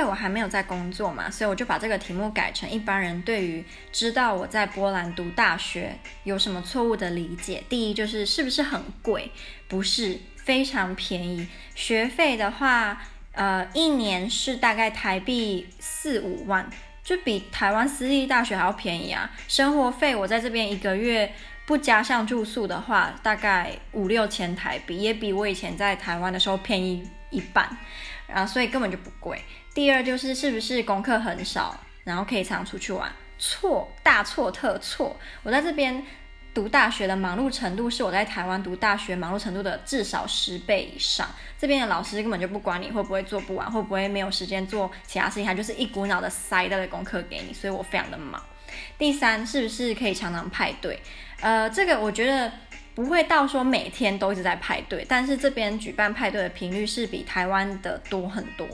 因为我还没有在工作嘛，所以我就把这个题目改成一般人对于知道我在波兰读大学有什么错误的理解。第一就是是不是很贵？不是，非常便宜。学费的话，呃，一年是大概台币四五万，就比台湾私立大学还要便宜啊。生活费我在这边一个月不加上住宿的话，大概五六千台币，也比我以前在台湾的时候便宜一半。然后所以根本就不贵。第二就是是不是功课很少，然后可以常出去玩？错，大错特错。我在这边读大学的忙碌程度是我在台湾读大学忙碌程度的至少十倍以上。这边的老师根本就不管你会不会做不完，会不会没有时间做其他事情，他就是一股脑的塞一大堆功课给你，所以我非常的忙。第三，是不是可以常常派对？呃，这个我觉得。不会到说每天都一直在派对，但是这边举办派对的频率是比台湾的多很多。